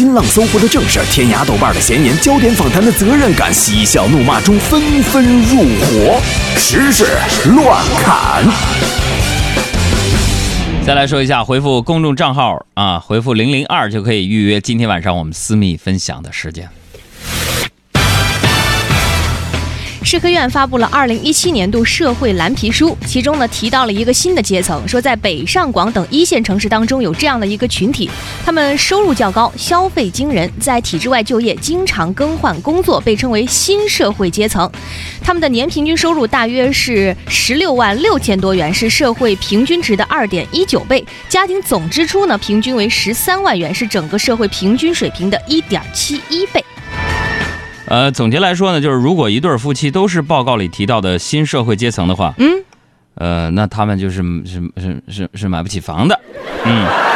新浪、搜狐的正事，天涯、豆瓣的闲言，焦点访谈的责任感，嬉笑怒骂中纷纷入伙，时事乱砍。再来说一下，回复公众账号啊，回复零零二就可以预约今天晚上我们私密分享的时间。社科院发布了二零一七年度社会蓝皮书，其中呢提到了一个新的阶层，说在北上广等一线城市当中有这样的一个群体，他们收入较高，消费惊人，在体制外就业，经常更换工作，被称为新社会阶层。他们的年平均收入大约是十六万六千多元，是社会平均值的二点一九倍，家庭总支出呢平均为十三万元，是整个社会平均水平的一点七一倍。呃，总结来说呢，就是如果一对夫妻都是报告里提到的新社会阶层的话，嗯，呃，那他们就是是是是是买不起房的，嗯。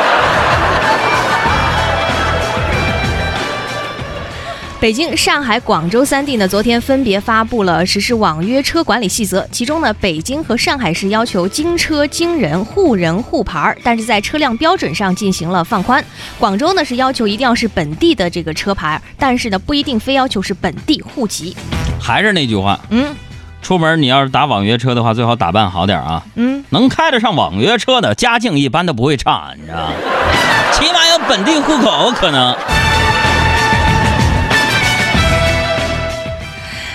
北京、上海、广州三地呢，昨天分别发布了实施网约车管理细则。其中呢，北京和上海市要求经车经人、互人互牌，但是在车辆标准上进行了放宽。广州呢是要求一定要是本地的这个车牌，但是呢不一定非要求是本地户籍。还是那句话，嗯出门你要是打网约车的话，最好打扮好点啊。嗯，能开得上网约车的，家境一般都不会差，你知道吗？起码有本地户口可能。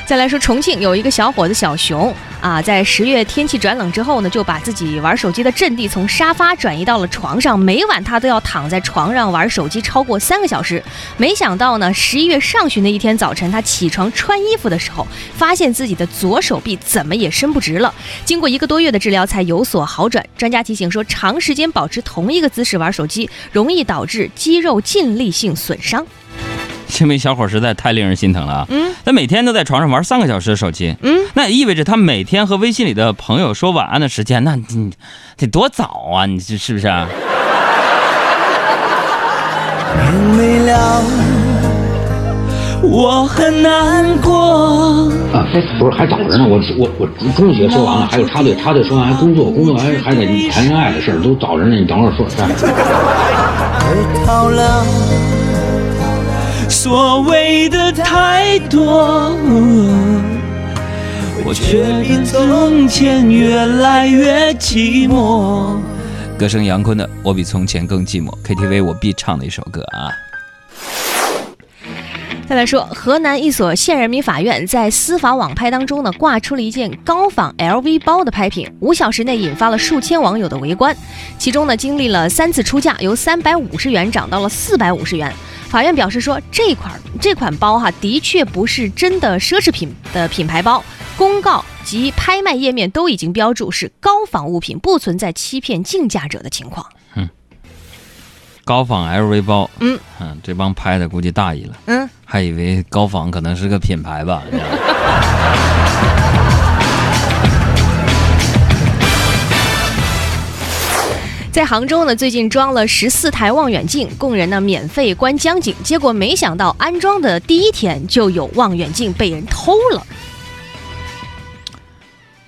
再来说重庆有一个小伙子小熊啊，在十月天气转冷之后呢，就把自己玩手机的阵地从沙发转移到了床上，每晚他都要躺在床上玩手机超过三个小时。没想到呢，十一月上旬的一天早晨，他起床穿衣服的时候，发现自己的左手臂怎么也伸不直了。经过一个多月的治疗，才有所好转。专家提醒说，长时间保持同一个姿势玩手机，容易导致肌肉尽力性损伤。这位小伙实在太令人心疼了啊！嗯，他每天都在床上玩三个小时的手机，嗯，那也意味着他每天和微信里的朋友说晚安的时间，那你得多早啊？你这是不是啊？天没亮，我很难过。啊，哎，不是，还早着呢。我我我中学说完了，还有插队，插队说完还工作，工作还还得谈恋爱的事儿，都早着呢。你等会儿说。所谓的太多，我却比从前越来越寂寞。歌声杨坤的《我比从前更寂寞》，KTV 我必唱的一首歌啊。再来说，河南一所县人民法院在司法网拍当中呢，挂出了一件高仿 LV 包的拍品，五小时内引发了数千网友的围观。其中呢，经历了三次出价，由三百五十元涨到了四百五十元。法院表示说，这款这款包哈，的确不是真的奢侈品的品牌包，公告及拍卖页面都已经标注是高仿物品，不存在欺骗竞价者的情况。高仿 LV 包，嗯嗯，这帮拍的估计大意了，嗯，还以为高仿可能是个品牌吧。在杭州呢，最近装了十四台望远镜，供人呢免费观江景。结果没想到安装的第一天就有望远镜被人偷了，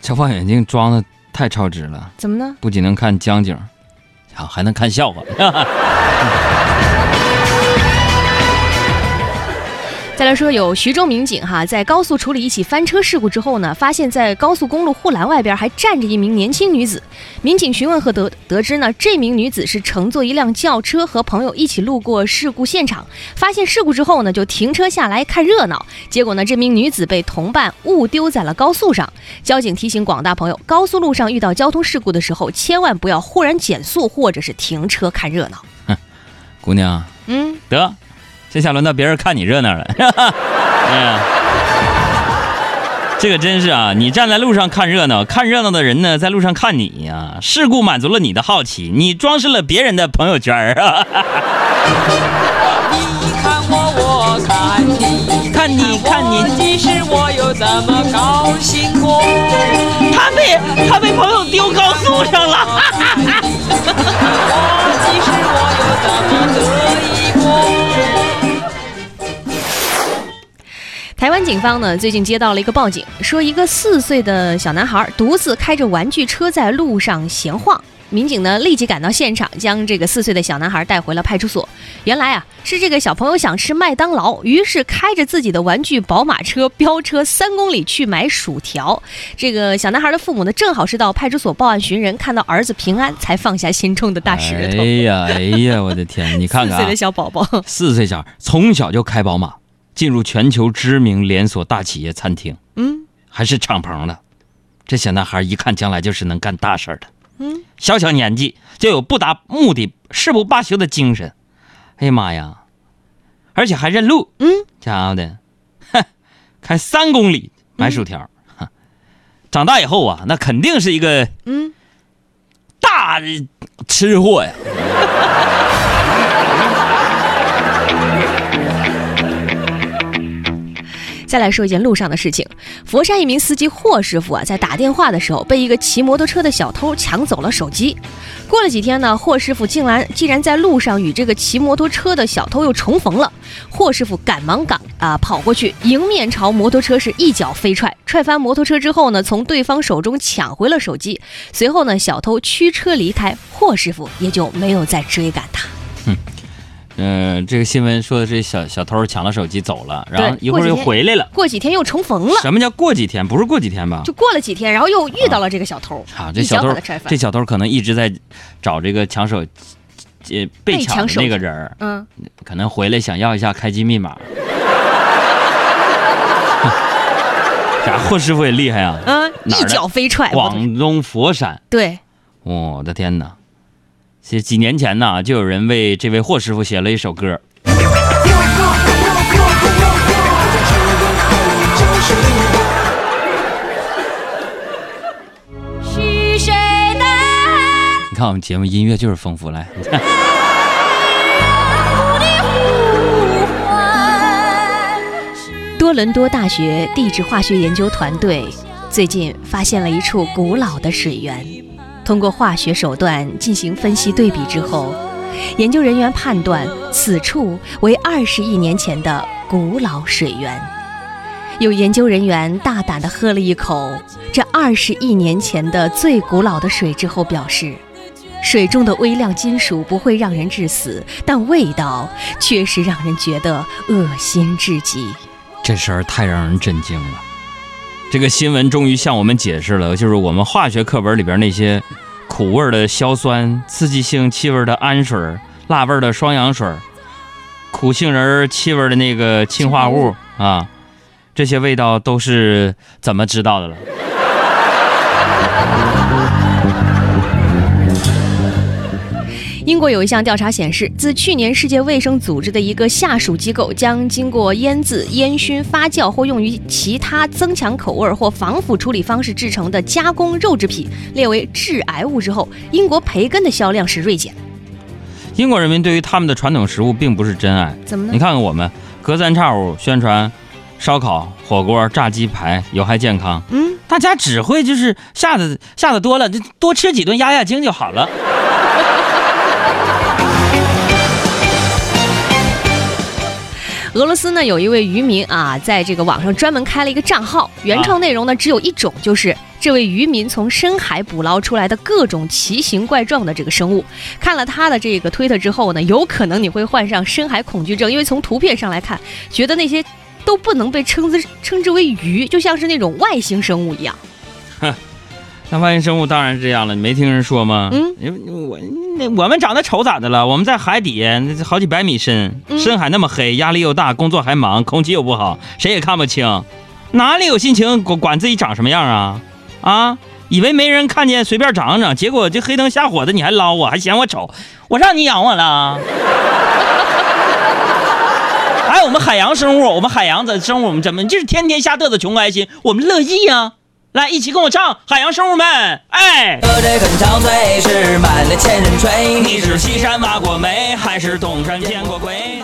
这望远镜装的太超值了，怎么呢？不仅能看江景，啊，还能看笑话。再来说，有徐州民警哈，在高速处理一起翻车事故之后呢，发现在高速公路护栏外边还站着一名年轻女子。民警询问和得得知呢，这名女子是乘坐一辆轿车和朋友一起路过事故现场，发现事故之后呢，就停车下来看热闹。结果呢，这名女子被同伴误丢在了高速上。交警提醒广大朋友，高速路上遇到交通事故的时候，千万不要忽然减速或者是停车看热闹。哼 姑娘，嗯，得，这下轮到别人看你热闹了。哎呀，这个真是啊！你站在路上看热闹，看热闹的人呢，在路上看你呀。事故满足了你的好奇，你装饰了别人的朋友圈儿啊。你看我，我看你，看你看你其实我又怎么高兴过？他被他被朋友丢高速上了。警方呢最近接到了一个报警，说一个四岁的小男孩独自开着玩具车在路上闲晃。民警呢立即赶到现场，将这个四岁的小男孩带回了派出所。原来啊，是这个小朋友想吃麦当劳，于是开着自己的玩具宝马车飙车三公里去买薯条。这个小男孩的父母呢，正好是到派出所报案寻人，看到儿子平安，才放下心中的大石头。哎呀哎呀，我的天！你看看、四岁的，小宝宝，四岁小孩从小就开宝马，进入全球知名连锁大企业餐厅，嗯还是敞篷的。这小男孩一看将来就是能干大事儿的。嗯，小小年纪就有不达目的誓不罢休的精神。哎呀妈呀！而且还认路，嗯，家伙的，哼，开三公里买薯条。哼长大以后啊，那肯定是一个嗯，大吃货呀。再来说一件路上的事情。佛山一名司机霍师傅啊，在打电话的时候被一个骑摩托车的小偷抢走了手机。过了几天呢，霍师傅竟然竟然在路上与这个骑摩托车的小偷又重逢了。霍师傅赶忙赶啊、跑过去，迎面朝摩托车是一脚飞踹，踹翻摩托车之后呢，从对方手中抢回了手机。随后呢，小偷驱车离开，霍师傅也就没有再追赶他。嗯、这个新闻说的是小小偷抢了手机走了，然后一会儿又回来了。过几天又重逢了，什么叫过几天？不是过几天吧？就过了几天，然后又遇到了这个小偷，啊，这小偷这。小偷可能一直在找这个抢手，呃，被抢的那个人儿，嗯，可能回来想要一下开机密码。啥？霍师傅也厉害啊！嗯，一脚飞踹，广东佛山，对，我的天哪！是几年前呢，就有人为这位霍师傅写了一首歌。是谁的你看我们节目音乐就是丰富，来，多伦多大学地质化学研究团队最近发现了一处古老的水源，通过化学手段进行分析对比之后，研究人员判断此处为二十亿年前的古老水源。有研究人员大胆地喝了一口这二十亿年前的最古老的水之后，表示，水中的微量金属不会让人致死，但味道确实让人觉得恶心至极。这事儿太让人震惊了。这个新闻终于向我们解释了，就是我们化学课本里边那些苦味的硝酸、刺激性气味的氨水、辣味的双氧水、苦杏仁气味的那个氰化物啊，这些味道都是怎么知道的了？英国有一项调查显示，自去年世界卫生组织的一个下属机构将经过腌制、烟熏、发酵或用于其他增强口味或防腐处理方式制成的加工肉制品列为致癌物之后，英国培根的销量是锐减。英国人民对于他们的传统食物并不是真爱。怎么呢你？看看我们隔三差五宣传烧烤、火锅、炸鸡排有害健康，嗯，大家只会就是吓得吓得多了，就多吃几顿压压惊就好了。俄罗斯呢有一位渔民啊，在这个网上专门开了一个账号，原创内容呢只有一种，就是这位渔民从深海捕捞出来的各种奇形怪状的这个生物。看了他的这个推特之后呢，有可能你会患上深海恐惧症，因为从图片上来看，觉得那些都不能被称之称之为鱼，就像是那种外星生物一样。那外星生物当然是这样了，你没听人说吗？嗯，我那我们长得丑咋的了？我们在海底那好几百米深，嗯深海那么黑，压力又大，工作还忙，空气又不好，谁也看不清，哪里有心情管管自己长什么样啊？啊，以为没人看见随便长长，结果这黑灯瞎火的你还捞我，还嫌我丑，我让你养我了？哎，我们海洋生物，我们海洋的生物，我们怎么就是天天瞎嘚瑟穷开心？我们乐意呀、来，一起跟我唱《海洋生物们》。哎，喝这很憔悴，是满了千人吹。你是西山挖过煤，还是东山见过鬼？